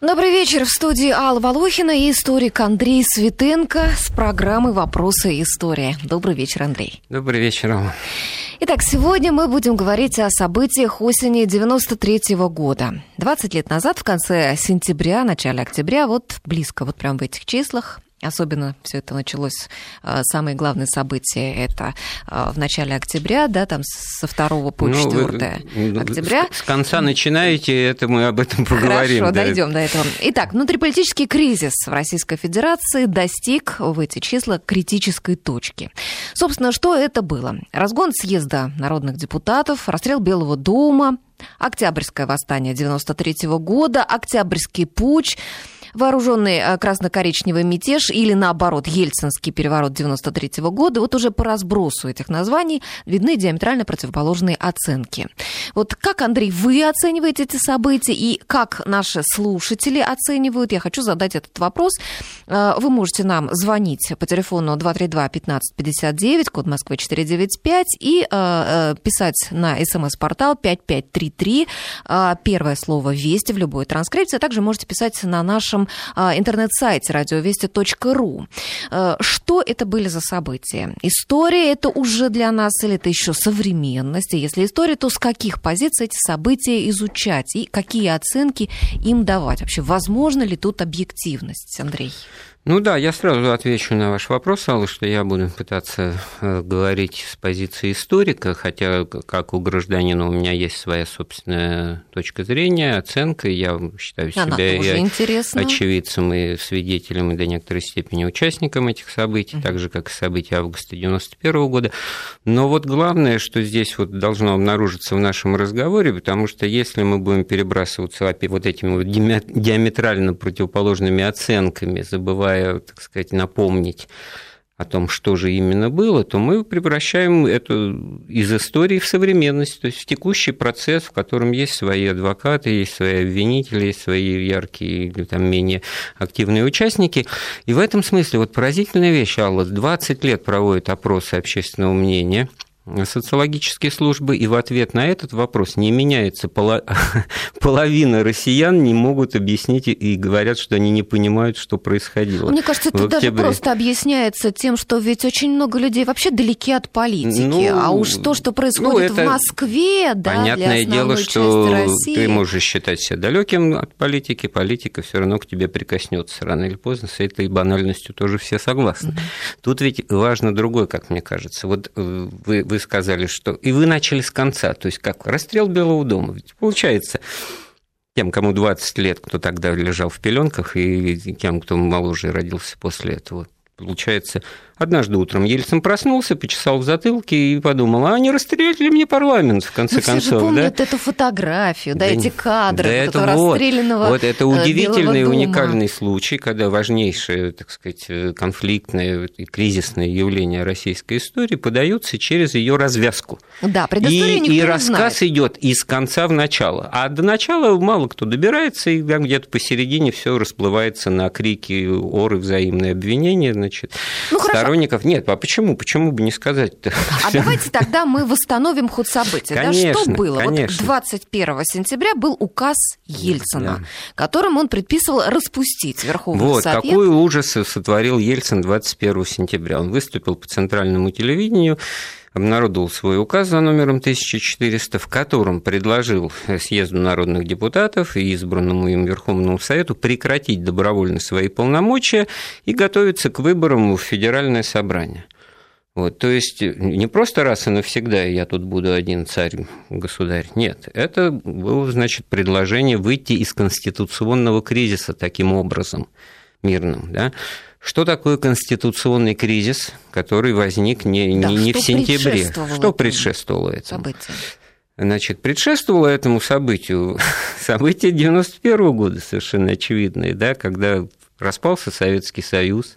Добрый вечер. В студии Алла Волохина и историк Андрей Светенко с программой «Вопросы и история». Добрый вечер, Андрей. Добрый вечер, Алла. Итак, сегодня мы будем говорить о событиях осени 93 -го года. 20 лет назад, в конце сентября, начале октября, вот близко, вот прям в этих числах, Особенно все это началось, а, самые главные события это а, в начале октября, да, там со 2 по 4 ну, октября. С конца начинаете, это мы об этом поговорим. Хорошо, да. дойдем до этого. Итак, внутриполитический кризис в Российской Федерации достиг в эти числа критической точки. Собственно, что это было? Разгон съезда народных депутатов, расстрел Белого дома, Октябрьское восстание 93 года, Октябрьский путь, Вооруженный э, красно-коричневый мятеж или, наоборот, Ельцинский переворот 93 -го года, вот уже по разбросу этих названий видны диаметрально противоположные оценки. Вот как, Андрей, вы оцениваете эти события и как наши слушатели оценивают? Я хочу задать этот вопрос. Э, вы можете нам звонить по телефону 232-1559, код Москвы 495, и э, писать на смс-портал 5533, первое слово «Вести» в любой транскрипции, а также можете писать на нашем нашем а, интернет-сайте радиовести.ру. Э, что это были за события? История это уже для нас или это еще современность? Если история, то с каких позиций эти события изучать и какие оценки им давать? Вообще, возможно ли тут объективность, Андрей? Ну да, я сразу отвечу на ваш вопрос, Алла, что я буду пытаться э, говорить с позиции историка, хотя как у гражданина у меня есть своя собственная точка зрения, оценка, я считаю себя и очевидцем, и свидетелем, и до некоторой степени участником этих событий, угу. так же, как и события августа 91 года. Но вот главное, что здесь вот должно обнаружиться в нашем разговоре, потому что если мы будем перебрасываться вот этими вот диаметрально противоположными оценками, забывая желая, так сказать, напомнить о том, что же именно было, то мы превращаем это из истории в современность, то есть в текущий процесс, в котором есть свои адвокаты, есть свои обвинители, есть свои яркие или там менее активные участники. И в этом смысле вот поразительная вещь, Алла, 20 лет проводит опросы общественного мнения – социологические службы, и в ответ на этот вопрос не меняется. Половина россиян не могут объяснить и говорят, что они не понимают, что происходило. Мне кажется, это даже просто объясняется тем, что ведь очень много людей вообще далеки от политики. Ну, а уж то, что происходит ну, в Москве, да, понятное для дело, что России... ты можешь считать себя далеким от политики, политика все равно к тебе прикоснется рано или поздно. С этой банальностью тоже все согласны. Mm-hmm. Тут ведь важно другое, как мне кажется. Вот э, вы, вы сказали, что... И вы начали с конца, то есть как расстрел Белого дома. Ведь получается, тем, кому 20 лет, кто тогда лежал в пеленках, и тем, кто моложе родился после этого. Получается, Однажды утром Ельцин проснулся, почесал в затылке и подумал, а не расстреляли мне парламент, в конце Но концов. Все же помнят да? эту фотографию, да, да эти кадры, да это вот, расстрелянного Вот это удивительный, уникальный случай, когда важнейшее, так сказать, конфликтное и кризисное явление российской истории подается через ее развязку. Да, предысторию и, и рассказ идет из конца в начало. А до начала мало кто добирается, и где-то посередине все расплывается на крики, оры, взаимные обвинения, значит, ну, сторонников. Нет, а почему? Почему бы не сказать-то? А давайте тогда мы восстановим ход событий. Конечно, да, что было? Конечно. Вот 21 сентября был указ Ельцина, да. которым он предписывал распустить Верховный вот, Совет. какой ужас сотворил Ельцин 21 сентября. Он выступил по центральному телевидению обнародовал свой указ за номером 1400, в котором предложил съезду народных депутатов и избранному им Верховному Совету прекратить добровольно свои полномочия и готовиться к выборам в Федеральное собрание. Вот, то есть не просто раз и навсегда я тут буду один царь, государь. Нет, это было, значит, предложение выйти из конституционного кризиса таким образом мирным. Да? Что такое конституционный кризис, который возник не, да, не, не в сентябре? Что предшествовало этому? Событию? Значит, предшествовало этому событию событие 91 года, совершенно очевидное, да, когда распался Советский Союз,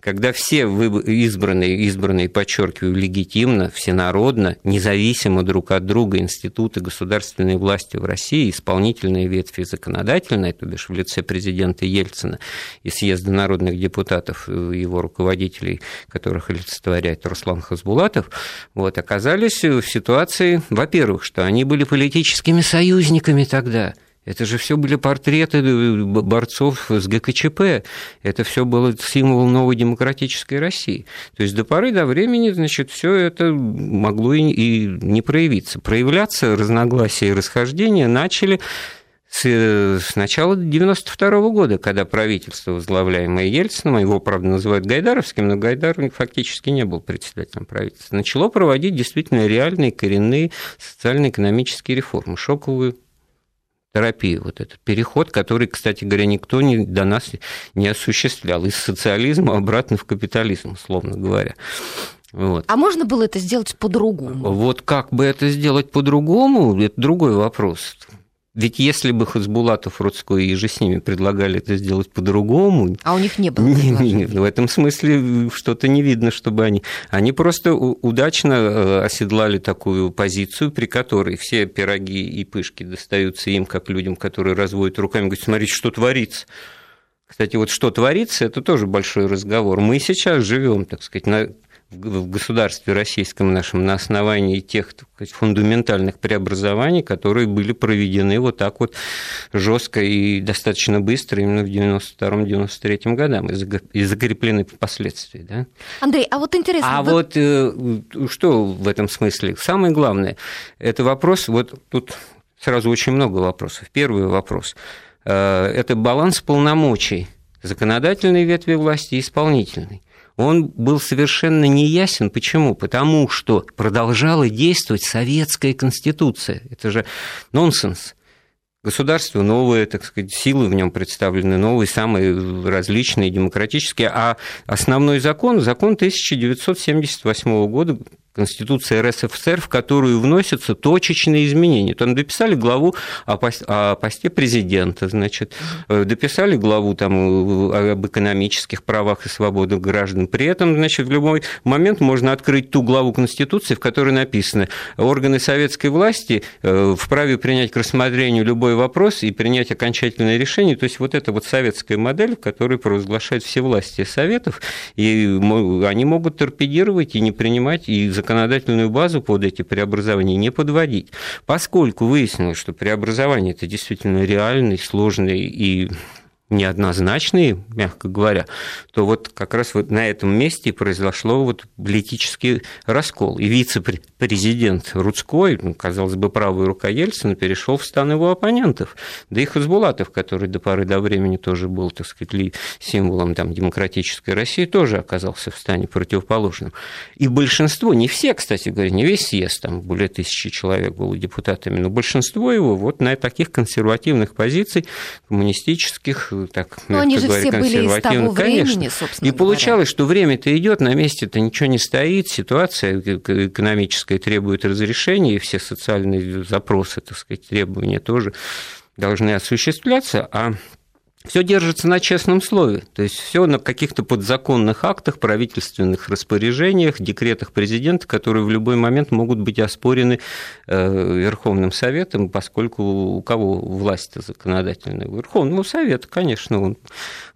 когда все избранные, избранные, подчеркиваю, легитимно, всенародно, независимо друг от друга институты государственной власти в России, исполнительные ветви законодательные, то бишь в лице президента Ельцина и съезда народных депутатов, его руководителей, которых олицетворяет Руслан Хасбулатов, вот, оказались в ситуации, во-первых, что они были политическими союзниками тогда – Это же все были портреты э, борцов с ГКЧП. Это все было символ новой демократической России. То есть до поры до времени, значит, все это могло и не проявиться. Проявляться разногласия и расхождения начали с, с начала 92 -го года, когда правительство, возглавляемое Ельцином, его, правда, называют Гайдаровским, но Гайдар фактически не был председателем правительства, начало проводить действительно реальные коренные социально-экономические реформы, шоковую терапию, вот этот переход, который, кстати говоря, никто не, до нас не осуществлял, из социализма обратно в капитализм, условно говоря. Вот. А можно было это сделать по-другому? Вот как бы это сделать по-другому, это другой вопрос. Ведь если бы Хасбулатов, Рудской и же с ними предлагали это сделать по-другому... А у них не было не, не, В этом смысле что-то не видно, чтобы они... Они просто удачно э, оседлали такую позицию, при которой все пироги и пышки достаются им, как людям, которые разводят руками, говорят, смотрите, что творится. Кстати, вот что творится, это тоже большой разговор. Мы сейчас живем, так сказать, на в государстве российском нашем на основании тех сказать, фундаментальных преобразований, которые были проведены вот так вот жестко и достаточно быстро именно в 92-93 годам и закреплены впоследствии. Да? Андрей, а вот интересно... А вы... вот э, что в этом смысле? Самое главное, это вопрос, вот тут сразу очень много вопросов. Первый вопрос э, – это баланс полномочий законодательной ветви власти и исполнительной он был совершенно неясен. Почему? Потому что продолжала действовать советская конституция. Это же нонсенс. Государство новое, так сказать, силы в нем представлены новые, самые различные, демократические, а основной закон, закон 1978 года, Конституции РСФСР, в которую вносятся точечные изменения. Там дописали главу о посте президента, значит, э, дописали главу там, об экономических правах и свободах граждан. При этом, значит, в любой момент можно открыть ту главу Конституции, в которой написано, органы советской власти э, вправе принять к рассмотрению любой вопрос и принять окончательное решение. То есть вот эта вот советская модель, в которой провозглашают все власти Советов, и они могут торпедировать и не принимать, и законодательную базу под эти преобразования не подводить, поскольку выяснилось, что преобразование это действительно реальный, сложный и неоднозначные, мягко говоря, то вот как раз вот на этом месте произошло вот политический раскол. И вице-президент Рудской, ну, казалось бы, правая рука Ельцина, перешел в стан его оппонентов. Да и Хазбулатов, который до поры до времени тоже был, так сказать, символом там, демократической России, тоже оказался в стане противоположным. И большинство, не все, кстати говоря, не весь съезд, там более тысячи человек было депутатами, но большинство его вот на таких консервативных позиций, коммунистических, так, Но они же говоря, все были из того времени, собственно И получалось, что время-то идет, на месте-то ничего не стоит, ситуация экономическая требует разрешения, и все социальные запросы, так сказать, требования тоже должны осуществляться, а все держится на честном слове, то есть все на каких-то подзаконных актах, правительственных распоряжениях, декретах президента, которые в любой момент могут быть оспорены э, Верховным Советом, поскольку у кого власть законодательная? Верховного Совета, конечно, он,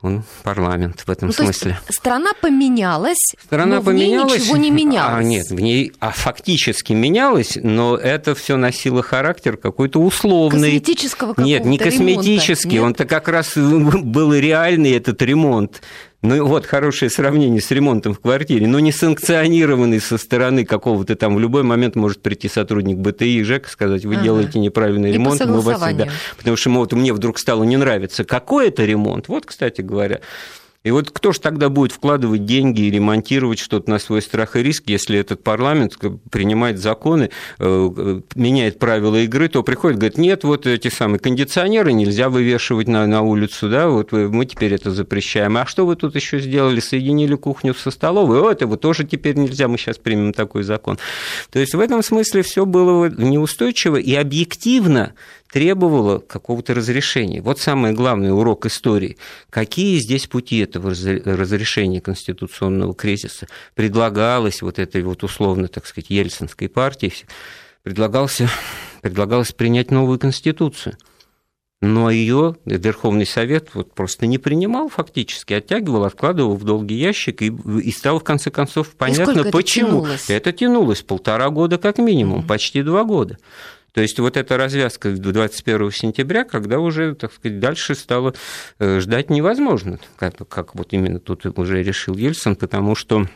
он парламент в этом ну, смысле. страна поменялась, страна но поменялась, в ней ничего не менялось. А, нет, в ней а фактически менялось, но это все носило характер какой-то условный. Косметического Нет, не косметический, он-то как раз был реальный этот ремонт. Ну вот хорошее сравнение с ремонтом в квартире, но не санкционированный со стороны какого-то там. В любой момент может прийти сотрудник БТИ и ЖЭК сказать, вы ага. делаете неправильный и ремонт, мы вас да. Потому что вот мне вдруг стало не нравиться, какой это ремонт. Вот, кстати говоря, и вот кто же тогда будет вкладывать деньги и ремонтировать что-то на свой страх и риск, если этот парламент принимает законы, э, меняет правила игры, то приходит, говорит, нет, вот эти самые кондиционеры нельзя вывешивать на, на улицу, да, вот мы теперь это запрещаем. А что вы тут еще сделали? Соединили кухню со столовой? О, этого тоже теперь нельзя, мы сейчас примем такой закон. То есть в этом смысле все было неустойчиво и объективно требовало какого-то разрешения. Вот самый главный урок истории. Какие здесь пути этого разрешения конституционного кризиса? Предлагалось вот этой вот условно, так сказать, ельцинской партии, предлагался, предлагалось принять новую конституцию. Но ее Верховный Совет вот просто не принимал фактически, оттягивал, откладывал в долгий ящик, и, и стало в конце концов понятно, и почему. Это тянулось? это тянулось полтора года как минимум, угу. почти два года. То есть вот эта развязка до 21 сентября, когда уже, так сказать, дальше стало э, ждать невозможно, как, как вот именно тут уже решил Ельцин, потому что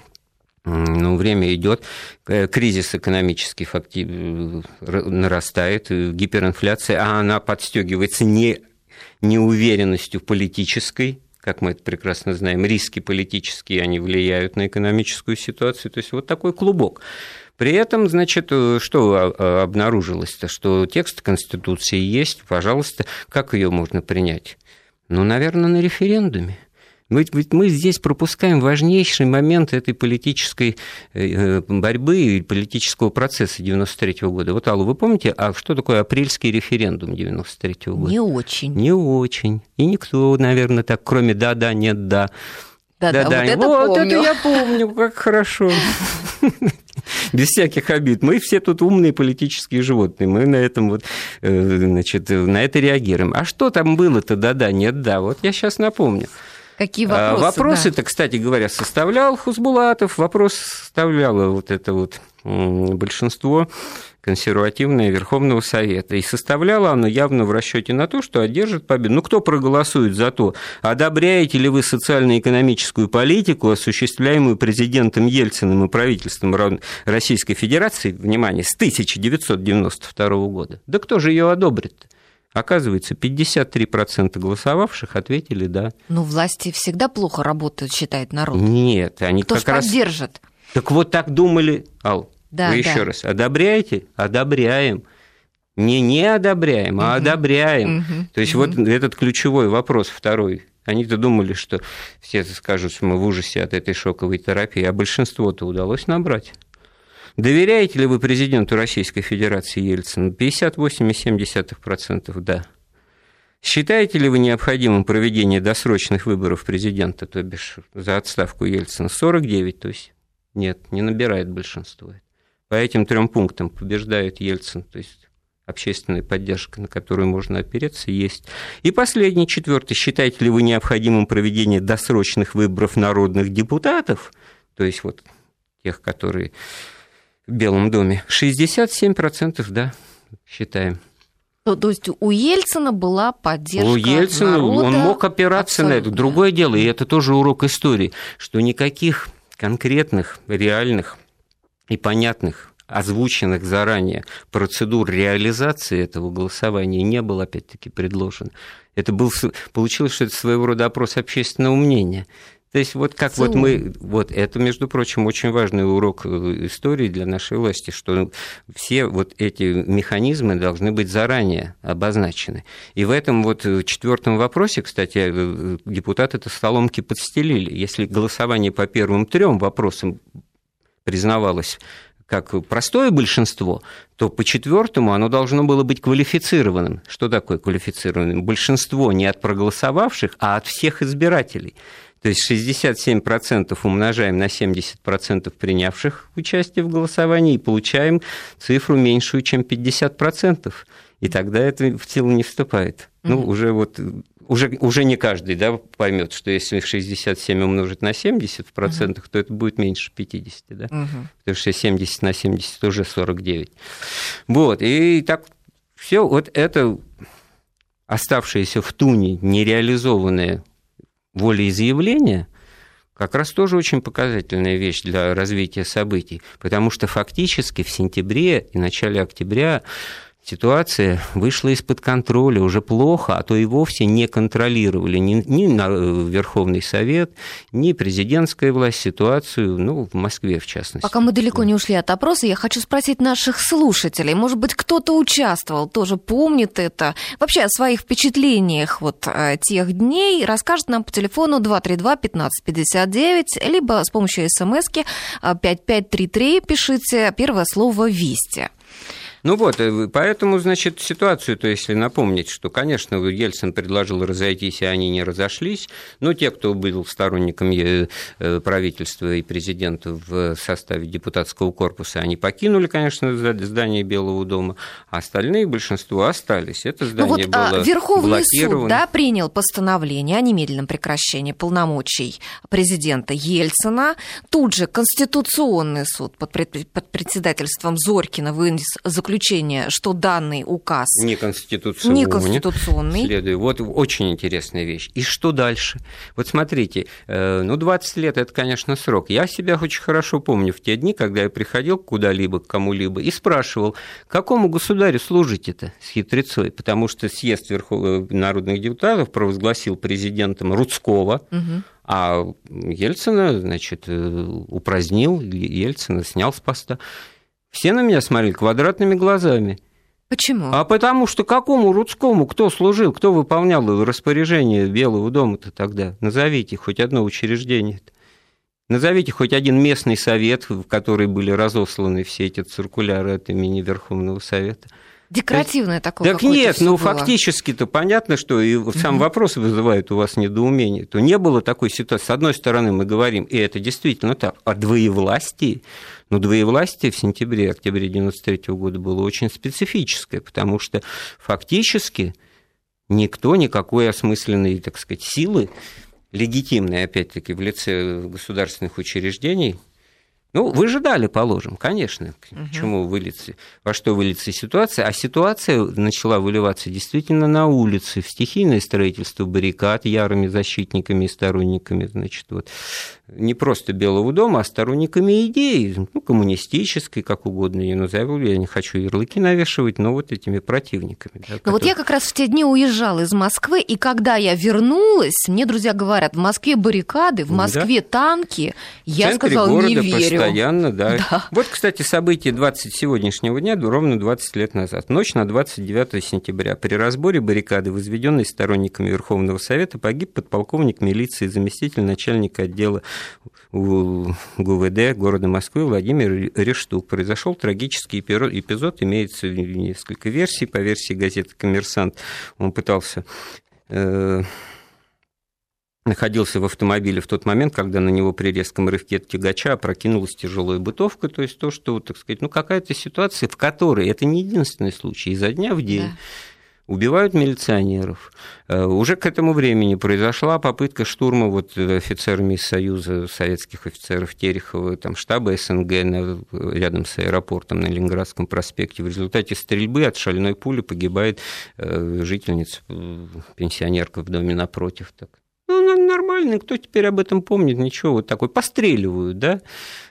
ну, время идет, э, кризис экономический фактив... Э, нарастает, гиперинфляция, а она подстегивается не неуверенностью политической, как мы это прекрасно знаем, риски политические, они влияют на экономическую ситуацию. То есть вот такой клубок. При этом, значит, э, что а, обнаружилось-то? Что текст Конституции есть, пожалуйста, как ее можно принять? Ну, наверное, на референдуме. Ведь, ведь мы здесь пропускаем важнейший момент этой политической э, борьбы и политического процесса 93 -го года. Вот, Алла, вы помните, а что такое апрельский референдум 93 -го года? Не очень. Не очень. И никто, наверное, так, кроме «да-да», «нет-да». Да-да, вот это вот помню. это я помню, как хорошо. Без всяких обид. Мы все тут умные политические животные. Мы на этом вот, э, значит, на это реагируем. А что там было-то? Да-да, нет, да. Вот я сейчас напомню. Какие вопросы? Вопросы-то, да. кстати говоря, составлял Хузбулатов, вопрос составляло вот это вот большинство консервативное Верховного Совета. И составляло оно явно в расчете на то, что одержит победу. Ну, кто проголосует за то, одобряете ли вы социально-экономическую политику, осуществляемую президентом Ельциным и правительством Российской Федерации, внимание, с 1992 года? Да кто же ее одобрит? Оказывается, 53% голосовавших ответили «да». Но власти всегда плохо работают, считает народ. Нет, они Кто как раз... поддержит? Так вот так думали, Ал, да, вы да. еще раз, одобряете? Одобряем. Не не одобряем, а угу. одобряем. Угу. То есть угу. вот этот ключевой вопрос второй. Они-то думали, что все скажут, что мы в ужасе от этой шоковой терапии, а большинство-то удалось набрать. Доверяете ли вы президенту Российской Федерации Ельцину? 58,7% да. Считаете ли вы необходимым проведение досрочных выборов президента, то бишь за отставку Ельцина? 49, то есть нет, не набирает большинство. По этим трем пунктам побеждает Ельцин, то есть общественная поддержка, на которую можно опереться, есть. И последний, четвертый. Считаете ли вы необходимым проведение досрочных выборов народных депутатов, то есть вот тех, которые в Белом доме? 67% да, считаем. То, то есть у Ельцина была поддержка У Ельцина народа он мог опираться абсолютно. на это. Другое дело, и это тоже урок истории, что никаких конкретных, реальных и понятных озвученных заранее процедур реализации этого голосования не было, опять-таки, предложено. Это был, получилось, что это своего рода опрос общественного мнения. То есть вот как ЦУ. вот мы, вот это, между прочим, очень важный урок э, истории для нашей власти, что все вот эти механизмы должны быть заранее обозначены. И в этом вот э, четвертом вопросе, кстати, э, депутаты это столомки подстелили. Если голосование по первым трем вопросам признавалось как простое большинство, то по четвертому оно должно было быть квалифицированным. Что такое квалифицированным? Большинство не от проголосовавших, а от всех избирателей. То есть 67% умножаем на 70% принявших участие в голосовании и получаем цифру меньшую, чем 50%. И тогда это в силу не вступает. Mm-hmm. Ну, уже вот уже, уже не каждый да, поймет, что если 67 умножить на 70 в процентах, uh-huh. то это будет меньше 50, да? Uh-huh. Потому что 70 на 70 уже 49. Вот, и так все вот это оставшееся в туне нереализованное волеизъявление как раз тоже очень показательная вещь для развития событий, потому что фактически в сентябре и начале октября ситуация вышла из-под контроля, уже плохо, а то и вовсе не контролировали ни, ни Верховный Совет, ни президентская власть ситуацию, ну, в Москве в частности. Пока мы далеко не ушли от опроса, я хочу спросить наших слушателей. Может быть, кто-то участвовал, тоже помнит это. Вообще о своих впечатлениях вот э, тех дней расскажет нам по телефону 232-1559, либо с помощью смски 5533 пишите первое слово «Вести». Ну вот, поэтому, значит, ситуацию, то если напомнить, что, конечно, Ельцин предложил разойтись, и они не разошлись, но те, кто был сторонником правительства и президента в составе депутатского корпуса, они покинули, конечно, здание Белого дома, а остальные, большинство, остались. Это здание ну вот, было Верховный суд да, принял постановление о немедленном прекращении полномочий президента Ельцина. Тут же Конституционный суд под, пред, под председательством Зорькина вынес заключение заключение, что данный указ неконституционный. неконституционный. Следую. Вот очень интересная вещь. И что дальше? Вот смотрите, э, ну 20 лет это, конечно, срок. Я себя очень хорошо помню в те дни, когда я приходил куда-либо, к кому-либо и спрашивал, какому государю служите-то с хитрецой? Потому что съезд Верховных народных депутатов провозгласил президентом Рудского, угу. А Ельцина, значит, э, упразднил, Ельцина снял с поста. Все на меня смотрели квадратными глазами. Почему? А потому что какому Рудскому кто служил, кто выполнял распоряжение Белого дома-то тогда? Назовите хоть одно учреждение. -то. Назовите хоть один местный совет, в который были разосланы все эти циркуляры от имени Верховного Совета. Декоративное такое. Так нет, ну фактически-то понятно, что и сам вопрос вызывает у вас недоумение. То не было такой ситуации. С одной стороны, мы говорим, и это действительно так, о двоевластии. Но двоевластие в сентябре-октябре 1993 года было очень специфическое, потому что фактически никто никакой осмысленной, так сказать, силы, легитимной, опять-таки, в лице государственных учреждений – ну, выжидали, положим, конечно, к угу. чему вылиться, во что выльется ситуация. А ситуация начала выливаться действительно на улице, в стихийное строительство баррикад ярыми защитниками и сторонниками, значит, вот, не просто Белого дома, а сторонниками идеи, ну, коммунистической, как угодно ее назову, я не хочу ярлыки навешивать, но вот этими противниками. Да, ну, которые... вот я как раз в те дни уезжала из Москвы, и когда я вернулась, мне друзья говорят, в Москве баррикады, в Москве да. танки, я сказала, не верю. Постоянно, да. да. Вот, кстати, событие 20 сегодняшнего дня, ровно 20 лет назад. Ночь на 29 сентября. При разборе баррикады, возведенной сторонниками Верховного Совета, погиб подполковник милиции, заместитель начальника отдела ГУВД города Москвы Владимир Рештук. Произошел трагический эпизод, имеется несколько версий. По версии газеты «Коммерсант» он пытался э, находился в автомобиле в тот момент, когда на него при резком рывке тягача опрокинулась тяжелая бытовка, то есть то, что, так сказать, ну какая-то ситуация, в которой, это не единственный случай, изо дня в день да убивают милиционеров. Э, уже к этому времени произошла попытка штурма вот офицерами из Союза советских офицеров Терехова, там штаба СНГ на, рядом с аэропортом на Ленинградском проспекте. В результате стрельбы от шальной пули погибает э, жительница, э, пенсионерка в доме напротив. Так. Ну, нормально, кто теперь об этом помнит, ничего, вот такой, постреливают, да,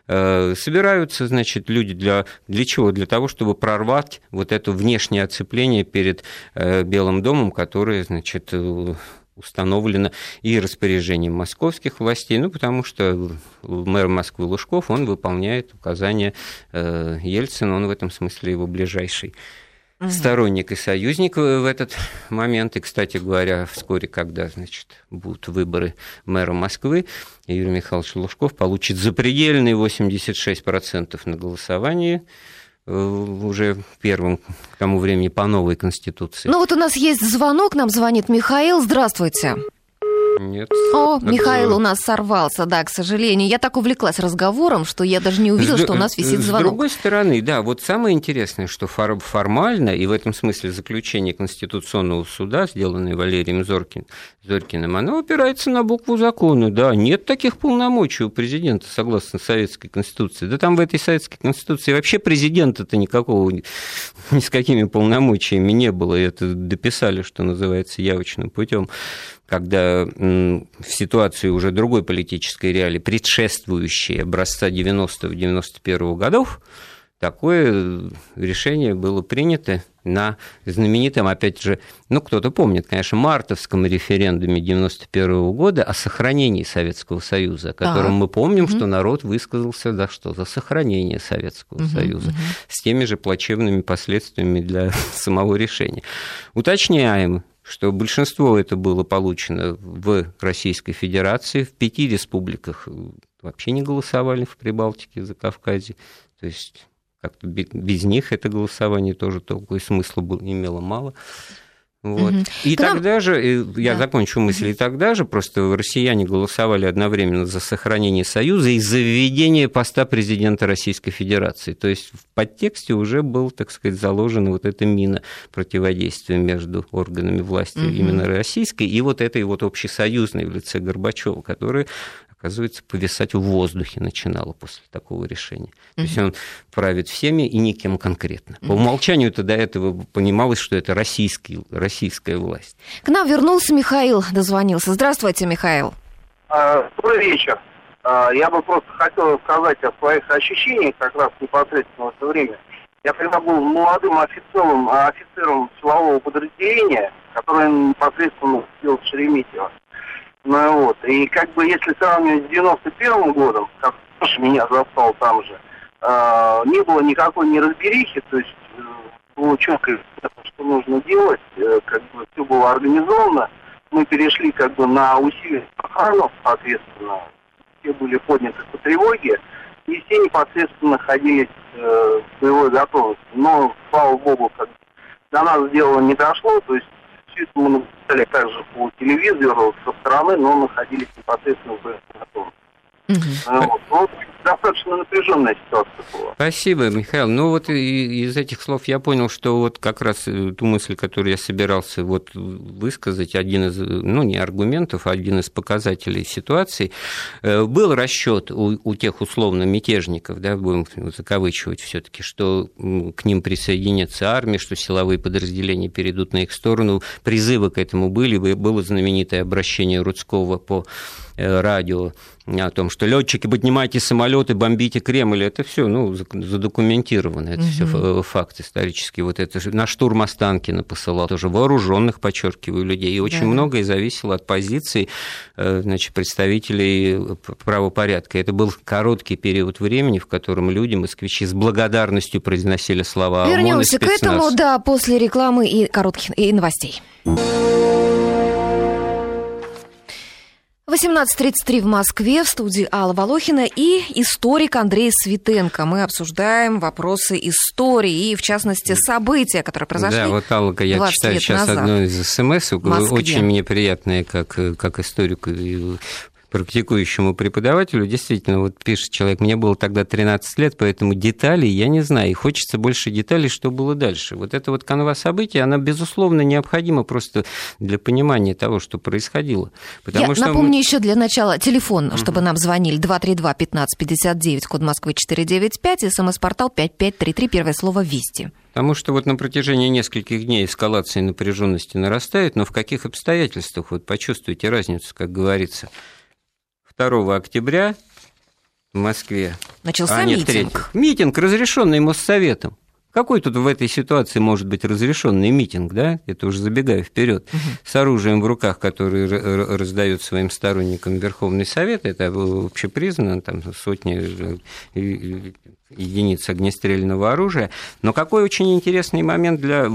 э, собираются, значит, люди для, для чего? Для того, чтобы прорвать вот это внешнее оцепление перед э, Белым домом, которое, значит, э, установлено и распоряжением московских властей, ну, потому что мэр Москвы Лужков, он выполняет указания Ельцина, он в этом смысле его ближайший угу. сторонник и союзник в этот момент. И, кстати говоря, вскоре, когда значит, будут выборы мэра Москвы, Юрий Михайлович Лужков получит запредельные 86% на голосовании э, уже первым к тому времени по новой конституции. Ну вот у нас есть звонок, нам звонит Михаил. Здравствуйте. Нет. О, это... Михаил у нас сорвался, да, к сожалению. Я так увлеклась разговором, что я даже не увидела, что у нас висит звонок. С другой стороны, да, вот самое интересное, что формально, и в этом смысле заключение Конституционного суда, сделанное Валерием Зоркин, Зоркиным, оно опирается на букву закона, да, нет таких полномочий у президента, согласно Советской Конституции. Да там в этой Советской Конституции вообще президента-то никакого ни с какими полномочиями не было, это дописали, что называется, явочным путем когда в ситуации уже другой политической реалии, предшествующей образца 90-91 годов, такое решение было принято на знаменитом, опять же, ну, кто-то помнит, конечно, мартовском референдуме 91 года о сохранении Советского Союза, о котором а, мы помним, угу. что народ высказался за что? За сохранение Советского угу, Союза, угу. с теми же плачевными последствиями для самого решения. Уточняем, что большинство это было получено в Российской Федерации, в пяти республиках вообще не голосовали в Прибалтике, за Кавказе. То есть как-то без них это голосование тоже толку и смысла было, имело мало. Вот. Угу. И К тогда нам... же, я да. закончу мысль, и тогда же просто россияне голосовали одновременно за сохранение Союза и за введение поста президента Российской Федерации. То есть в подтексте уже был, так сказать, заложена вот эта мина противодействия между органами власти угу. именно российской и вот этой вот общесоюзной в лице Горбачева, которая оказывается, повисать в воздухе начинало после такого решения. То есть он правит всеми и никем конкретно. По умолчанию это до этого понималось, что это российский, российская власть. К нам вернулся Михаил, дозвонился. Здравствуйте, Михаил. А, добрый вечер. А, я бы просто хотел сказать о своих ощущениях как раз непосредственно в это время. Я когда был молодым офицером, офицером силового подразделения, которое непосредственно сидел Шереметьево. Ну вот. И как бы если сравнивать с 91 годом, как тоже меня застал там же, э, не было никакой неразберихи, то есть э, было четко, что нужно делать, э, как бы все было организовано. Мы перешли как бы на усилие охрану, соответственно, все были подняты по тревоге, и все непосредственно находились э, в боевой готовности. Но, слава богу, как до нас дело не дошло, то есть все это мы наблюдали также по телевизору со стороны, но находились непосредственно в этом. Угу. Вот. Ну, достаточно напряженная ситуация была. Спасибо, Михаил. Ну вот из этих слов я понял, что вот как раз э, ту мысль, которую я собирался вот высказать, один из, ну не аргументов, а один из показателей ситуации, э, был расчет у, у тех условно мятежников, да, будем закавычивать все таки что к ним присоединятся армия, что силовые подразделения перейдут на их сторону. Призывы к этому были, было знаменитое обращение Рудского по э, радио о том, что летчики, поднимайте самолеты, бомбите Кремль, это все ну, задокументировано, это угу. все факт исторический. Вот это на штурм Останкина посылал тоже вооруженных, подчеркиваю, людей. И очень да. многое зависело от позиции э, значит, представителей правопорядка. Это был короткий период времени, в котором люди, москвичи, с благодарностью произносили слова Вернемся к этому, да, после рекламы и коротких и новостей. 18.33 в Москве, в студии Алла Волохина и историк Андрей Светенко. Мы обсуждаем вопросы истории и, в частности, события, которые произошли Да, вот, Алла, я читаю сейчас назад. одну из смс, очень мне приятное, как, как историку практикующему преподавателю, действительно, вот пишет человек, мне было тогда 13 лет, поэтому деталей я не знаю, и хочется больше деталей, что было дальше. Вот эта вот канва событий, она, безусловно, необходима просто для понимания того, что происходило. Потому я что напомню мы... еще для начала телефон, uh-huh. чтобы нам звонили 232-1559, код Москвы 495, смс-портал 5533, первое слово «Вести». Потому что вот на протяжении нескольких дней эскалация напряженности нарастает, но в каких обстоятельствах, вот почувствуйте разницу, как говорится. 2 октября в Москве. Начался а митинг. Митинг, разрешенный Моссоветом. Какой тут в этой ситуации может быть разрешенный митинг, да? Это уже забегая вперед. Угу. С оружием в руках, который раздает своим сторонникам Верховный Совет, это общепризнано, там сотни единиц огнестрельного оружия. Но какой очень интересный момент для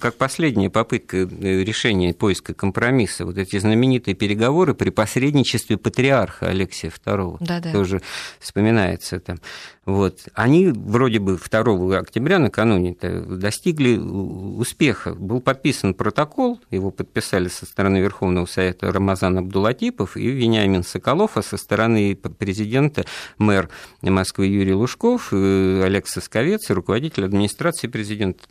как последняя попытка э, решения поиска компромисса, вот эти знаменитые переговоры при посредничестве патриарха Алексия II, да -да. тоже вспоминается там. Вот. Они вроде бы 2 октября накануне достигли успеха. Был подписан протокол, его подписали со стороны Верховного Совета Рамазан Абдулатипов и Вениамин Соколов, а со стороны президента мэр Москвы Юрий Лужков, Олег Сосковец и руководитель администрации президента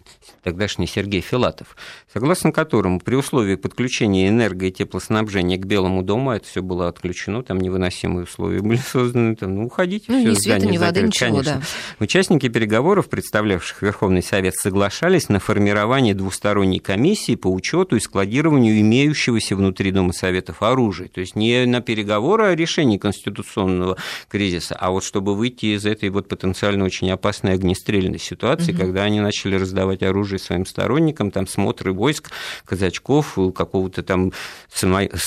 тогдашний Сергей Филатов, согласно которому при условии подключения энерго- и теплоснабжения к Белому дому, это все было отключено, там невыносимые условия были созданы, там, ну, уходите, ну, все, ни света, ни воды, конечно. Да. Участники переговоров, представлявших Верховный Совет, соглашались на формирование двусторонней комиссии по учету и складированию имеющегося внутри Дома Советов оружия. То есть не на переговоры о решении конституционного кризиса, а вот чтобы выйти из этой вот потенциально очень опасной огнестрельной ситуации, угу. когда они начали раздавать оружие своим сторонникам, там смотры войск, казачков, какого-то там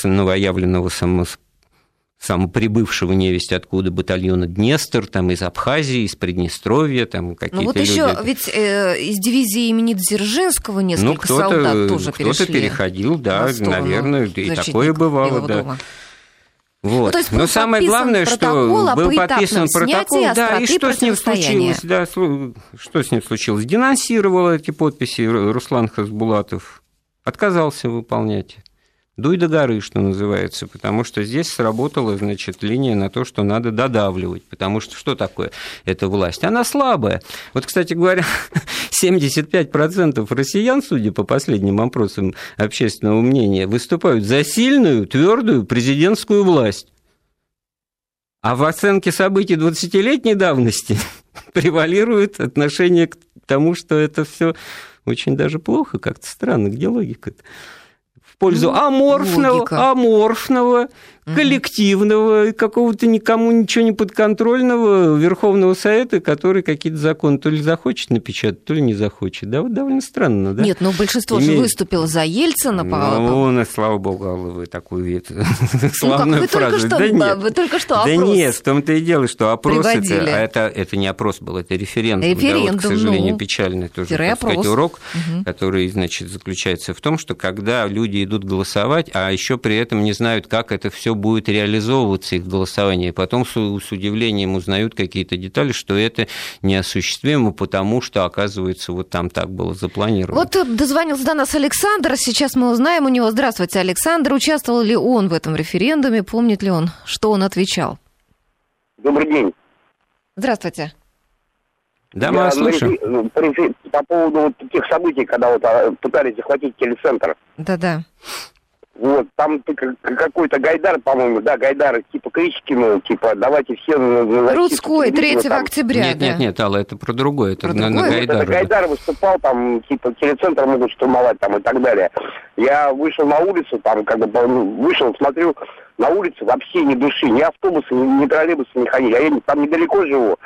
новоявленного самос самоприбывшего невесть откуда батальона Днестр, там из Абхазии, из Приднестровья, там какие-то Ну вот люди... еще ведь э, из дивизии имени Дзержинского несколько ну, солдат тоже кто-то перешли. Кто-то переходил, да, наверное, и такое бывало, да. Дома. Вот. Ну, то есть Но самое главное, что был подписан протокол, да, и что с ним случилось, да, что с ним случилось? Денонсировал эти подписи Руслан Хасбулатов, отказался выполнять. Дуй до горы, что называется, потому что здесь сработала, значит, линия на то, что надо додавливать, потому что что такое эта власть? Она слабая. Вот, кстати говоря, 75% россиян, судя по последним опросам общественного мнения, выступают за сильную, твердую президентскую власть. А в оценке событий 20-летней давности превалирует отношение к тому, что это все очень даже плохо, как-то странно. Где логика-то? В пользу ну, аморфного, логика. аморфного, коллективного, какого-то никому ничего не подконтрольного Верховного Совета, который какие-то законы то ли захочет напечатать, то ли не захочет. Да, вот довольно странно, да? Нет, но большинство Имеет... же выступило за Ельцина. Ну, по... слава богу, вы такую это, славную ну, как, вы фразу. Только что, да, вы только что опрос Да нет, в том-то и дело, что опрос это, а это, это не опрос был, это референдум. Референдум, да, вот, к сожалению, ну, печальный тоже, так сказать, урок, угу. который, значит, заключается в том, что когда люди идут голосовать, а еще при этом не знают, как это все будет реализовываться их голосование. И потом с, с удивлением узнают какие-то детали, что это неосуществимо, потому что, оказывается, вот там так было запланировано. Вот э, дозвонился до нас Александр. Сейчас мы узнаем у него. Здравствуйте, Александр. Участвовал ли он в этом референдуме? Помнит ли он, что он Добрый день. Здравствуйте. Да, мы вас слышим. По поводу вот таких событий, когда вот а, пытались захватить телецентр. Да-да. Вот, там какой-то Гайдар, по-моему, да, Гайдар, типа Кричкину, типа, давайте все... Рудской, 3 там. октября, Нет, да. нет, нет, Алла, это про другое, это про на, другое? на Гайдар. Это Гайдар выступал, там, типа, телецентр могут штурмовать, там, и так далее. Я вышел на улицу, там, как бы, ну, вышел, смотрю, на улице вообще ни души, ни автобусы, ни, ни троллейбусы не ходили. А я там недалеко живу.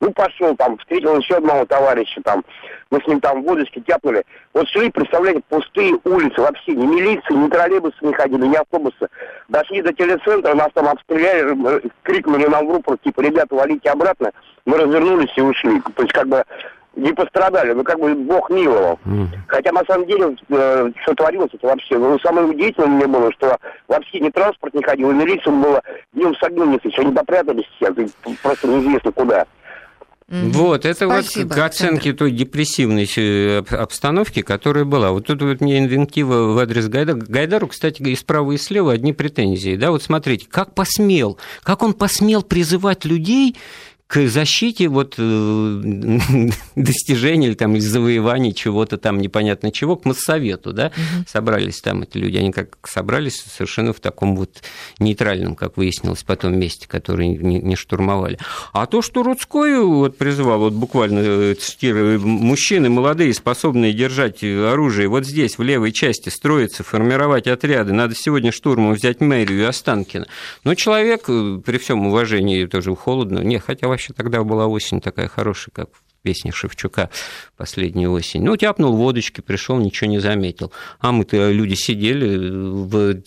Ну, пошел там, встретил еще одного товарища там. Мы с ним там водочки тяпнули. Вот шли, представляете, пустые улицы вообще. Ни милиции, ни троллейбусы не ходили, ни автобусы. Дошли до телецентра, нас там обстреляли, крикнули нам в рупор, типа, ребята, валите обратно. Мы развернулись и ушли. То есть, как бы, не пострадали, ну как бы Бог миловал. Mm. Хотя на самом деле, э, что творилось это вообще, ну самое удивительное мне было, что вообще ни транспорт не ходил, и милиция было днем с огнем не они попрятались все, просто неизвестно куда. Mm-hmm. Вот, это Спасибо, вот к оценке той депрессивной э, обстановки, которая была. Вот тут вот мне инвентива в адрес Гайдара. Гайдару, кстати, и справа, и слева одни претензии. Да, вот смотрите, как посмел, как он посмел призывать людей к защите вот э, достижений или там завоеваний чего-то там непонятно чего, к Моссовету, да, угу. собрались там эти люди, они как собрались совершенно в таком вот нейтральном, как выяснилось потом, месте, который не, не штурмовали. А то, что Рудской вот призывал, вот буквально э, цитирую, мужчины молодые, способные держать оружие вот здесь, в левой части, строиться, формировать отряды, надо сегодня штурмом взять мэрию и Останкино. Но человек, э, при всем уважении, тоже холодно, не, хотя вообще тогда была осень такая хорошая, как в песне Шевчука «Последняя осень». Ну, тяпнул водочки, пришел, ничего не заметил. А мы-то люди сидели в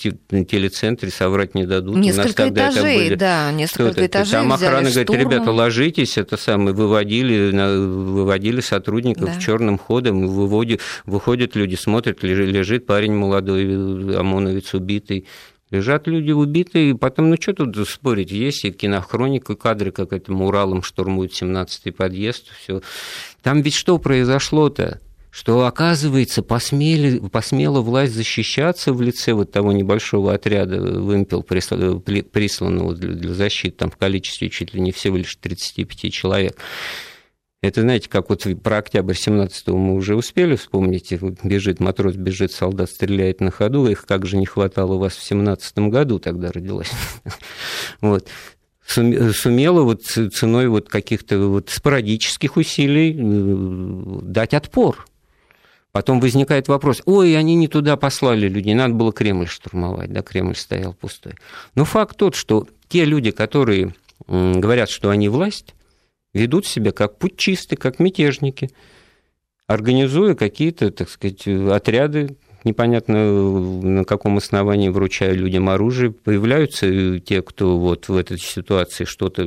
телецентре, соврать не дадут. Несколько этажей, были... да, несколько этажей Там охрана говорит, ребята, ложитесь, это самое, выводили, выводили сотрудников да. черным ходом, выводят, выходят люди, смотрят, лежит парень молодой, ОМОНовец убитый, Лежат люди убитые, и потом, ну что тут спорить, есть и кинохроника, кадры, как этим Уралом штурмует 17-й подъезд, все. Там ведь что произошло-то? что, оказывается, посмели, посмела власть защищаться в лице вот того небольшого отряда вымпел, присланного для, для защиты, там в количестве чуть ли не всего лишь 35 человек. Это, знаете, как вот про октябрь 17-го мы уже успели вспомнить. Бежит матрос, бежит, солдат стреляет на ходу. Их как же не хватало у вас в 17-м году тогда родилась. Вот сумела вот ценой вот каких-то вот спорадических усилий э, дать отпор. Потом возникает вопрос, ой, они не туда послали людей, надо было Кремль штурмовать, да, Кремль стоял пустой. Но факт тот, что те люди, которые говорят, что они власть, ведут себя как путчисты, как мятежники, организуя какие-то, так сказать, отряды, непонятно на каком основании вручая людям оружие, появляются те, кто вот в этой ситуации что-то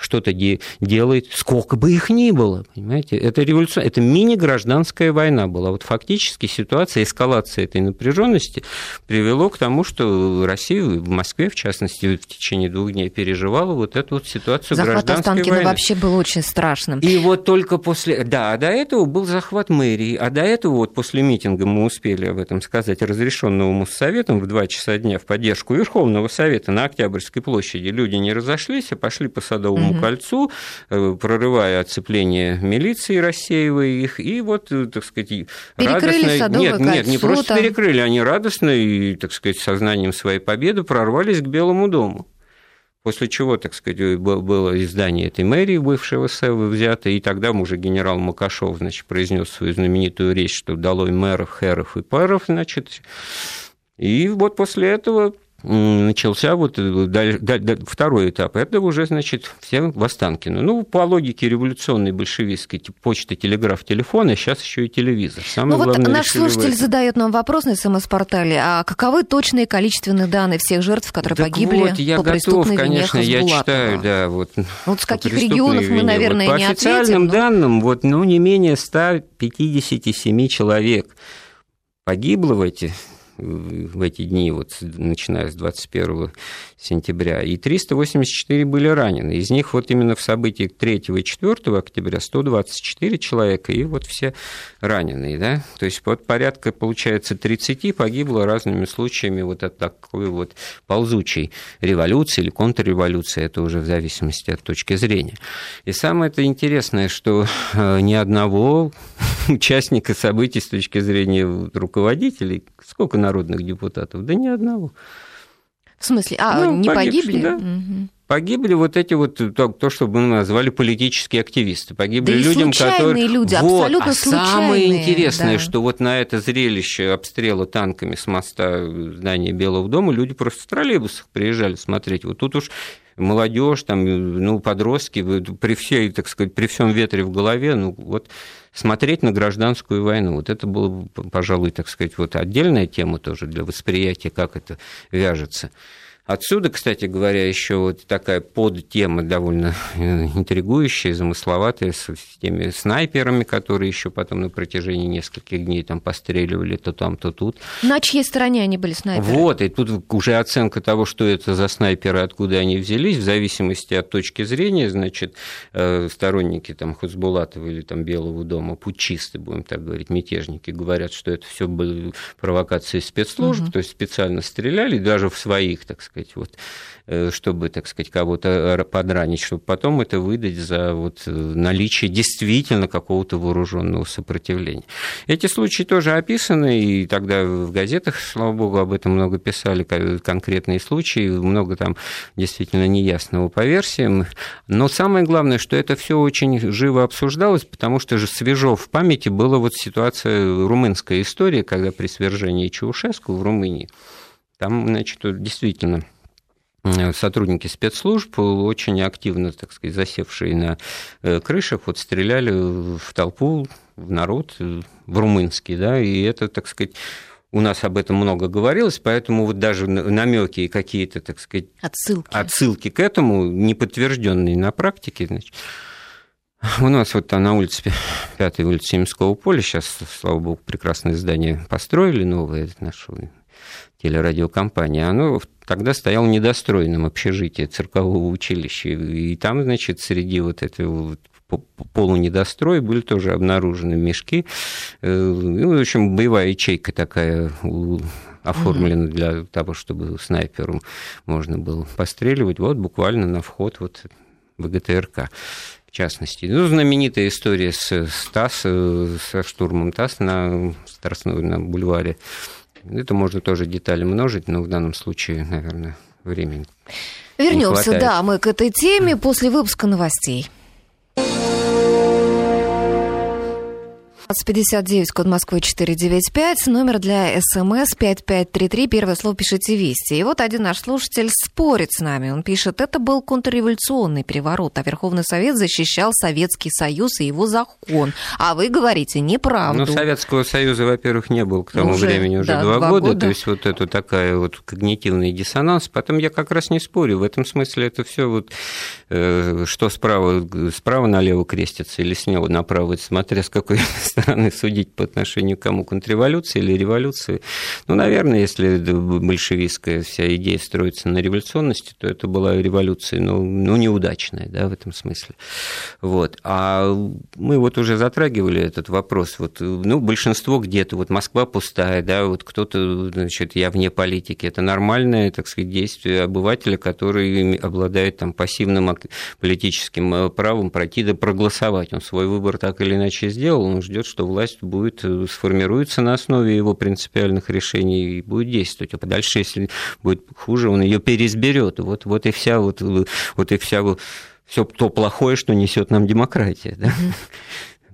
что-то де- делает, сколько бы их ни было, понимаете, это революция, это мини-гражданская война была. Вот фактически ситуация эскалации этой напряженности привело к тому, что Россия, в Москве, в частности, в течение двух дней переживала вот эту вот ситуацию захват гражданской Останкина войны. вообще был очень страшным. И вот только после, да, а до этого был захват мэрии, а до этого вот после митинга мы успели об этом сказать, разрешенного Моссоветом в 2 часа дня в поддержку Верховного Совета на Октябрьской площади, люди не разошлись, а пошли по Садовому угу. кольцу, э, прорывая оцепление милиции, рассеивая их, и вот, э, так сказать, перекрыли радостно... Нет, нет, не просто там... перекрыли, они радостно и, так сказать, сознанием своей победы прорвались к Белому дому После чего, так сказать, было издание этой мэрии бывшего СЭВ взято, и тогда уже генерал Макашов, значит, произнес свою знаменитую речь, что долой мэров, херов и пэров, значит. И вот после этого начался вот э, второй этап. Это уже, значит, все в Останкино. Ну, по логике революционной большевистской, почта, телеграф, телефон, а сейчас еще и телевизор. Самое ну вот наш слушатель задает нам вопрос на СМС-портале, а каковы точные количественные данные всех жертв, которые так погибли вот, я по готов, конечно, я читаю, да. Вот, вот с каких регионов вине. мы, наверное, вот, по не ответим. По официальным но... данным, вот, ну, не менее 157 человек погибло в эти в эти дни, вот, начиная с 21 сентября, и 384 были ранены. Из них вот именно в событиях 3 и 4 октября 124 человека, и вот все раненые. Да? То есть вот порядка, получается, 30 погибло разными случаями вот от такой вот ползучей революции или контрреволюции, это уже в зависимости от точки зрения. И самое это интересное, что э, ни одного участника событий с точки зрения руководителей, сколько народных депутатов? Да ни одного. В смысле? А, ну, не погибли? Да. Угу. Погибли вот эти вот, то, то, что мы назвали политические активисты. Погибли да людям, которые... люди, вот. абсолютно а случайные. самое интересное, да. что вот на это зрелище обстрела танками с моста здания Белого дома люди просто в троллейбусах приезжали смотреть. Вот тут уж молодежь, там, ну, подростки, при всей, так сказать, при всем ветре в голове, ну, вот смотреть на гражданскую войну. Вот это было, пожалуй, так сказать, вот отдельная тема тоже для восприятия, как это вяжется. Отсюда, кстати говоря, еще вот такая подтема довольно интригующая, замысловатая с теми снайперами, которые еще потом на протяжении нескольких дней там постреливали то там, то тут. На чьей стороне они были снайперы? Вот, и тут уже оценка того, что это за снайперы, откуда они взялись, в зависимости от точки зрения, значит, э, сторонники там Хуцбулатова или там Белого дома, путчисты, будем так говорить, мятежники, говорят, что это все были провокации спецслужб, угу. то есть специально стреляли, даже в своих, так сказать, сказать, вот, э, чтобы, так сказать, кого-то подранить, чтобы потом это выдать за вот э, наличие действительно какого-то вооруженного сопротивления. Эти случаи тоже описаны, и тогда в газетах, слава богу, об этом много писали, конкретные случаи, много там действительно неясного по версиям. Но самое главное, что это все очень живо обсуждалось, потому что же свежо в памяти была вот ситуация, румынская история, когда при свержении Чаушеску в Румынии там, значит, действительно сотрудники спецслужб, очень активно, так сказать, засевшие на э, крышах, вот стреляли в толпу, в народ, э, в румынский, да, и это, так сказать, у нас об этом много говорилось, поэтому вот даже намеки и какие-то, так сказать, отсылки, отсылки к этому, не подтвержденные на практике, значит, у нас вот на улице, пятой улице Семского поля, сейчас, слава богу, прекрасное здание построили, новое, наше телерадиокомпания, оно тогда стояло недостроенным общежитие циркового училища. И там, значит, среди вот этого вот полунедостроя были тоже обнаружены мешки. Ну, в общем, боевая ячейка такая оформлена для того, чтобы снайпером можно было постреливать. Вот буквально на вход вот в ГТРК в частности. Ну, знаменитая история с, с ТАСС, э, со штурмом ТАСС на, на бульваре это можно тоже детали множить, но в данном случае, наверное, времени. Вернемся, да, мы к этой теме после выпуска новостей. 59, код Москвы 495, номер для СМС 5533, первое слово пишите «Вести». И вот один наш слушатель спорит с нами. Он пишет, это был контрреволюционный переворот, а Верховный Совет защищал Советский Союз и его закон. А вы говорите неправду. Ну, Советского Союза, во-первых, не было к тому уже, времени уже да, два, два года, года, то есть вот это такая вот когнитивный диссонанс. Потом я как раз не спорю, в этом смысле это все вот, э, что справа, справа налево крестится или слева направо, смотря с какой стороны судить по отношению к кому, контрреволюции или революции. Ну, наверное, если большевистская вся идея строится на революционности, то это была революция, ну, ну неудачная, да, в этом смысле. Вот. А мы вот уже затрагивали этот вопрос. Вот, ну, большинство где-то, вот Москва пустая, да, вот кто-то, значит, я вне политики. Это нормальное, так сказать, действие обывателя, который обладает там пассивным политическим э, правом пройти да проголосовать. Он свой выбор так или иначе сделал, он ждет, что власть будет, э, сформируется на основе его принципиальных решений и будет действовать. А дальше, если будет хуже, он ее переизберет. Вот, вот и вся, вот, вот и вся все то плохое, что несет нам демократия. Да?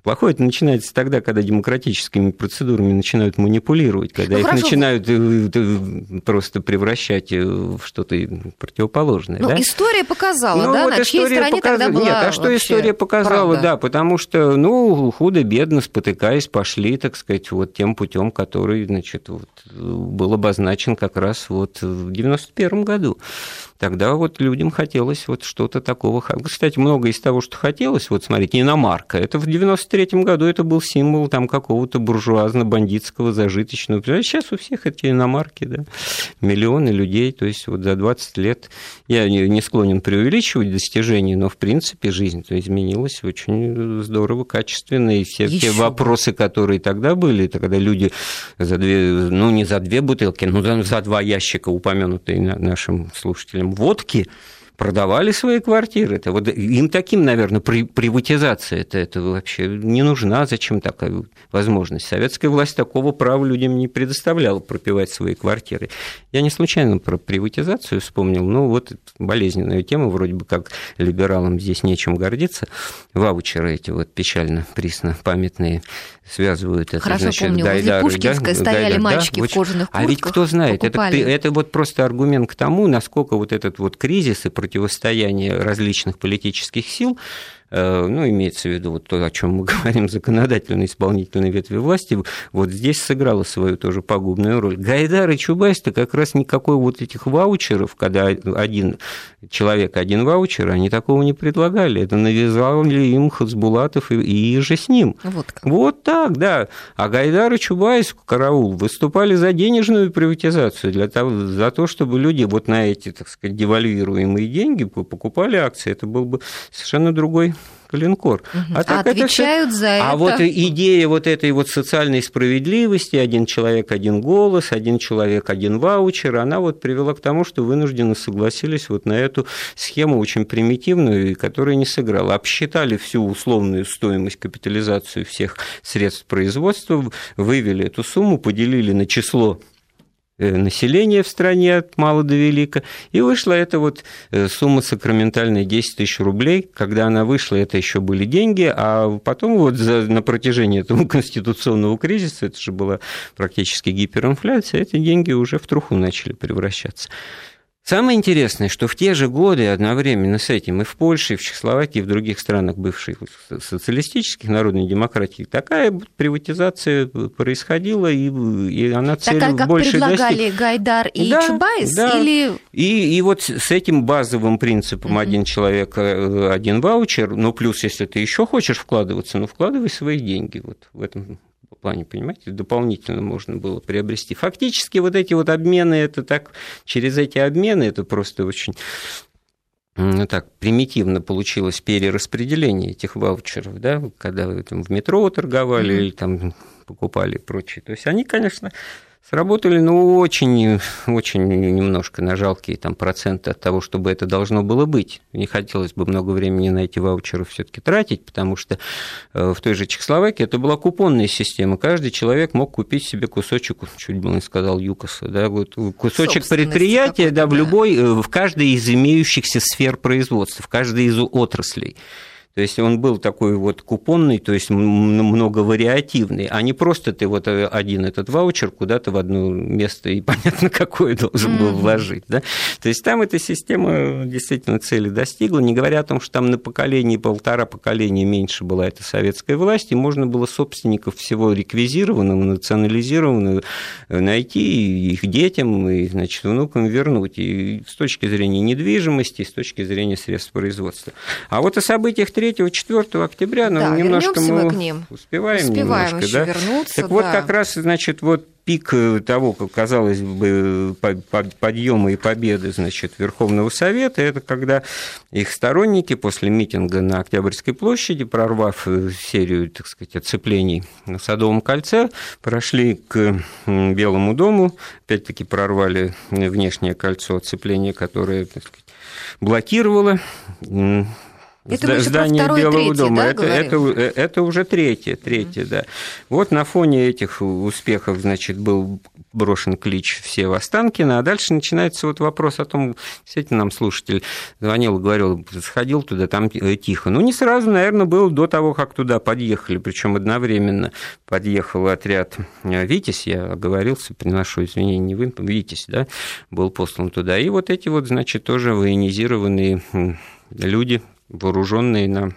Плохое это начинается тогда, когда демократическими процедурами начинают манипулировать, когда ну, их хорошо. начинают э, э, просто превращать э, в что-то противоположное. Ну, да? история показала, ну, да, вот на чьей стороне показ... тогда была Нет, а что история показала, правда? да, потому что, ну, худо-бедно, спотыкаясь, пошли, так сказать, вот тем путем, который, значит, вот, был обозначен как раз вот в 91 году тогда вот людям хотелось вот что-то такого. Кстати, много из того, что хотелось, вот смотрите, иномарка, это в 93-м году это был символ там какого-то буржуазно-бандитского, зажиточного. Сейчас у всех эти иномарки, да, миллионы людей, то есть вот за 20 лет я не склонен преувеличивать достижения, но в принципе жизнь изменилась очень здорово, качественно, и все те вопросы, которые тогда были, когда люди за две, ну не за две бутылки, но за два ящика, упомянутые нашим слушателям, водки продавали свои квартиры. Это вот им таким, наверное, при, приватизация это, это вообще не нужна. Зачем такая возможность? Советская власть такого права людям не предоставляла пропивать свои квартиры. Я не случайно про приватизацию вспомнил. Ну, вот болезненная тема, вроде бы как либералам здесь нечем гордиться. Ваучеры эти вот печально, присно памятные связывают это. Хорошо значит, помню, Гайдар, возле Пушкинской да, стояли Гайдар, мальчики да, в кожаных куртках. А ведь кто знает, это, это вот просто аргумент к тому, насколько вот этот вот кризис и противостояние различных политических сил ну, имеется в виду вот то, о чем мы говорим, законодательной исполнительной ветви власти, вот здесь сыграла свою тоже пагубную роль. Гайдар и Чубайс-то как раз никакой вот этих ваучеров, когда один человек, один ваучер, они такого не предлагали. Это навязали им Хасбулатов и, и же с ним. Вот, как. вот так, да. А Гайдар и Чубайс, караул, выступали за денежную приватизацию, для того, за то, чтобы люди вот на эти, так сказать, девальвируемые деньги покупали акции. Это был бы совершенно другой Калинкор. Угу. А, а отвечают все... за а это. А вот идея вот этой вот социальной справедливости, один человек, один голос, один человек, один ваучер, она вот привела к тому, что вынуждены согласились вот на эту схему очень примитивную, которая не сыграла. Обсчитали всю условную стоимость, капитализацию всех средств производства, вывели эту сумму, поделили на число населения в стране от мала до велика, и вышла эта вот э, сумма сакраментальная 10 тысяч рублей. Когда она вышла, это еще были деньги, а потом вот за, на протяжении этого конституционного кризиса, это же была практически гиперинфляция, эти деньги уже в труху начали превращаться. Самое интересное, что в те же годы одновременно с этим и в Польше, и в Чехословакии, и в других странах бывших социалистических народной демократии такая приватизация происходила, и, и она цель Такая, как больше предлагали достиг... Гайдар и да, Чубайс? Да. Или... И, и вот с этим базовым принципом mm-hmm. один человек, э, один ваучер, ну плюс, если ты еще хочешь вкладываться, ну вкладывай свои деньги вот в этом плане, понимаете, дополнительно можно было приобрести. Фактически вот эти вот обмены, это так, через эти обмены это просто очень ну, так примитивно получилось перераспределение этих ваучеров, да, когда вы там в метро торговали mm-hmm. или там покупали и прочее. То есть они, конечно, Сработали, ну, очень, очень немножко на жалкие там, проценты от того, чтобы это должно было быть. Не хотелось бы много времени на эти ваучеры все таки тратить, потому что э, в той же Чехословакии это была купонная система. Каждый человек мог купить себе кусочек, чуть было не сказал ЮКОСа, да, вот кусочек предприятия да, в любой, э, в каждой из имеющихся сфер производства, в каждой из отраслей. То есть он был такой вот купонный, то есть многовариативный, а не просто ты вот э, один этот ваучер куда-то в одно место и понятно какое должен был вложить. Да? То есть там эта система действительно цели достигла, не говоря о том, что там на поколение, полтора поколения меньше была эта советская власть, и можно было собственников всего реквизированного, национализированного найти и их детям и значит, внукам вернуть. И с точки зрения недвижимости, и с точки зрения средств производства. А вот о событиях 3-4 октября, но да, немножко мы, к ним. успеваем, успеваем немножко, да? вернуться. Так да. вот как раз, значит, вот пик э, того, как казалось бы, подъема и победы, значит, Верховного Совета, это когда их сторонники после митинга на Октябрьской площади, прорвав э, серию, так сказать, оцеплений на Садовом кольце, прошли к Белому дому, опять-таки прорвали внешнее кольцо оцепления, которое, так сказать, блокировало Это здание второе, Белого третье, дома. Да, это, это, э, это уже третье, третье, mm-hmm. да. Вот на фоне этих успехов, значит, был брошен клич все в Останкино, а дальше начинается вот вопрос о том, действительно, нам слушатель звонил говорил, сходил туда, там э, тихо. Ну, не сразу, наверное, было до того, как туда подъехали, причем одновременно подъехал отряд э, «Витязь», я оговорился, приношу извинения, не вы, «Витязь», да, был послан туда. И вот эти вот, значит, тоже военизированные люди, вооруженные на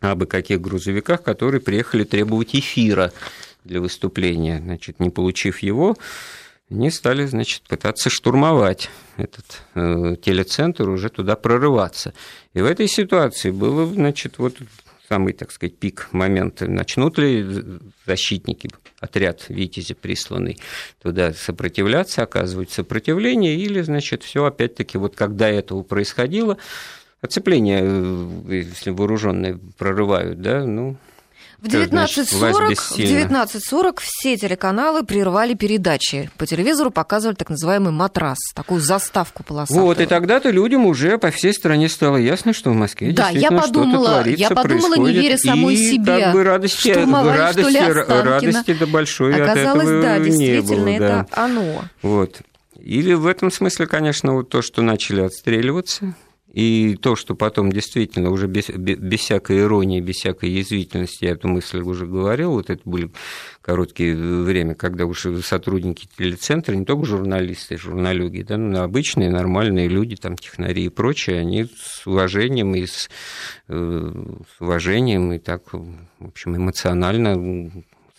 абы каких грузовиках, которые приехали требовать эфира для выступления. Значит, не получив его, они стали, значит, пытаться штурмовать этот э, телецентр, уже туда прорываться. И в этой ситуации было, значит, вот самый, так сказать, пик момента. Начнут ли защитники, отряд «Витязи» присланный туда сопротивляться, оказывать сопротивление, или, значит, все опять-таки, вот когда этого происходило, оцепление, э, если вооруженные прорывают, да, ну, в 19.40 в 19.40 все телеканалы прервали передачи. По телевизору показывали так называемый матрас, такую заставку полосатую. Вот, и тогда-то людям уже по всей стране стало ясно, что в Москве да, я подумала, творится, я подумала, не веря самой и себе, как бы радости, радости, что ли, радости до большой Оказалось, от этого да, действительно, не было, это да. оно. Вот. Или в этом смысле, конечно, вот то, что начали отстреливаться, и то, что потом действительно уже без, без всякой иронии, без всякой язвительности, я эту мысль уже говорил, вот это были короткие время, когда уже сотрудники телецентра, не только журналисты, журналюги, да, но обычные нормальные люди, там, технари и прочие, они с уважением и с, э, с уважением и так, в общем, эмоционально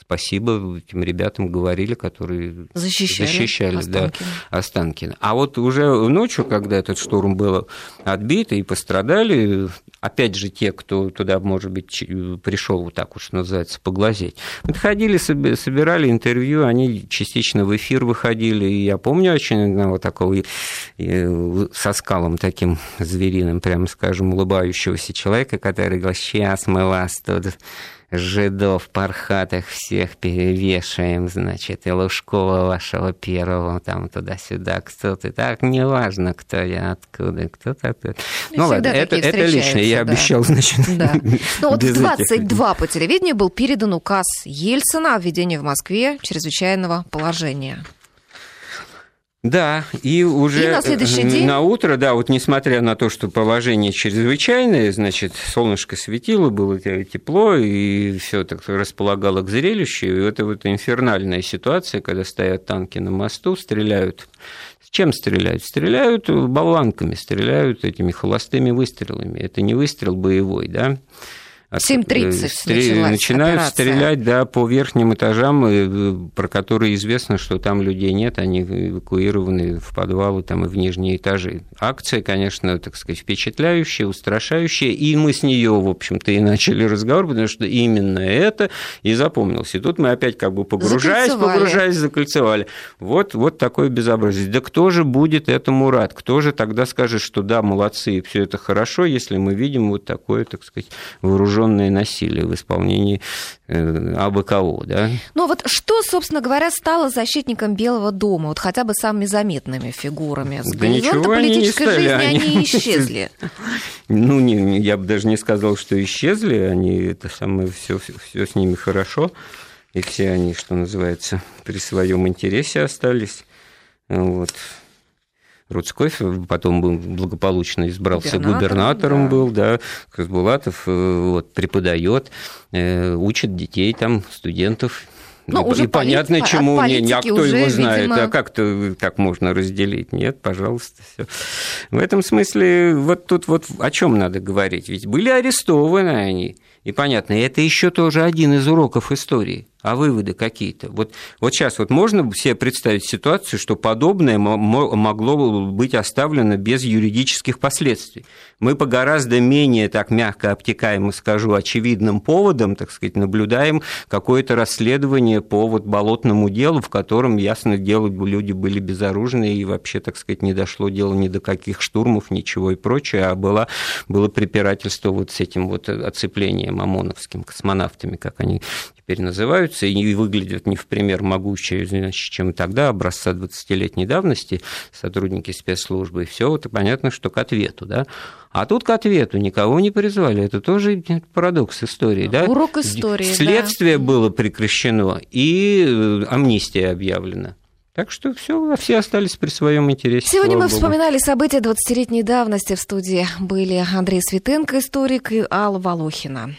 спасибо этим ребятам говорили, которые защищали, защищали Останкино. Да, Останкино. А вот уже ночью, когда этот штурм был отбит и пострадали, опять же, те, кто туда, может быть, пришел, вот так уж называется, поглазеть, подходили, собирали интервью, они частично в эфир выходили, и я помню очень одного такого со скалом таким звериным, прямо скажем, улыбающегося человека, который говорил, сейчас мы вас тут жидов пархатых всех перевешаем, значит, и Лужкова вашего первого там туда-сюда, кто ты, так, неважно, кто я, откуда, кто такой. Ну ладно, это, это лично, я да. обещал, значит. Да. Ну вот в 22 по телевидению был передан указ Ельцина о введении в Москве чрезвычайного положения. Да, и уже и на, следующий день... на утро, да, вот несмотря на то, что положение чрезвычайное, значит, солнышко светило, было тепло, и все так располагало к зрелищу, и это вот инфернальная ситуация, когда стоят танки на мосту, стреляют. С чем стреляют? Стреляют болванками, стреляют этими холостыми выстрелами. Это не выстрел боевой, да, 7.30 Стре... Начинают операция. стрелять да, по верхним этажам, э, про которые известно, что там людей нет, они эвакуированы в подвалы там, и в нижние этажи. Акция, конечно, так сказать, впечатляющая, устрашающая, и мы с нее, в общем-то, и начали разговор, потому что именно это и запомнилось. И тут мы опять как бы погружаясь, погружаясь, закольцевали. Вот, вот такое безобразие. Да кто же будет этому рад? Кто же тогда скажет, что да, молодцы, все это хорошо, если мы видим вот такое, так сказать, вооружение вооруженное насилие в исполнении э, абы кого, да. Ну вот что, собственно говоря, стало защитником Белого дома, вот хотя бы самыми заметными фигурами? С да ничего политической они не жизни они исчезли. Ну, не, я бы даже не сказал, что исчезли, они это самое все, все с ними хорошо, и все они, что называется, при своем интересе остались. Вот. Руцкойф потом был благополучно избрался губернатором, губернатором да. был, да, Казбулатов э, вот, преподает, э, учит детей там, студентов, ну, и, уже и понятно, полит... чему не, не, а кто уже, его знает, видимо... а как-то так можно разделить? Нет, пожалуйста, все. В этом смысле вот тут вот о чем надо говорить? Ведь были арестованы они, и понятно, это еще тоже один из уроков истории. А выводы какие-то? Вот, вот сейчас вот можно себе представить ситуацию, что подобное могло быть оставлено без юридических последствий. Мы по гораздо менее, так мягко обтекаемо скажу, очевидным поводам, так сказать, наблюдаем какое-то расследование по вот болотному делу, в котором, ясно дело, люди были безоружны, и вообще, так сказать, не дошло дело ни до каких штурмов, ничего и прочее, а было, было препирательство вот с этим вот оцеплением ОМОНовским, космонавтами, как они теперь называются, и выглядят не в пример могучее, значит, чем тогда, образца 20-летней давности, сотрудники спецслужбы, и все это понятно, что к ответу, да. А тут к ответу никого не призвали. Это тоже парадокс истории, да? Урок истории, Следствие да. было прекращено, и э, амнистия объявлена. Так что все, все остались при своем интересе. Сегодня мы Богу. вспоминали события 20-летней давности. В студии были Андрей Светенко, историк, и Алла Волохина.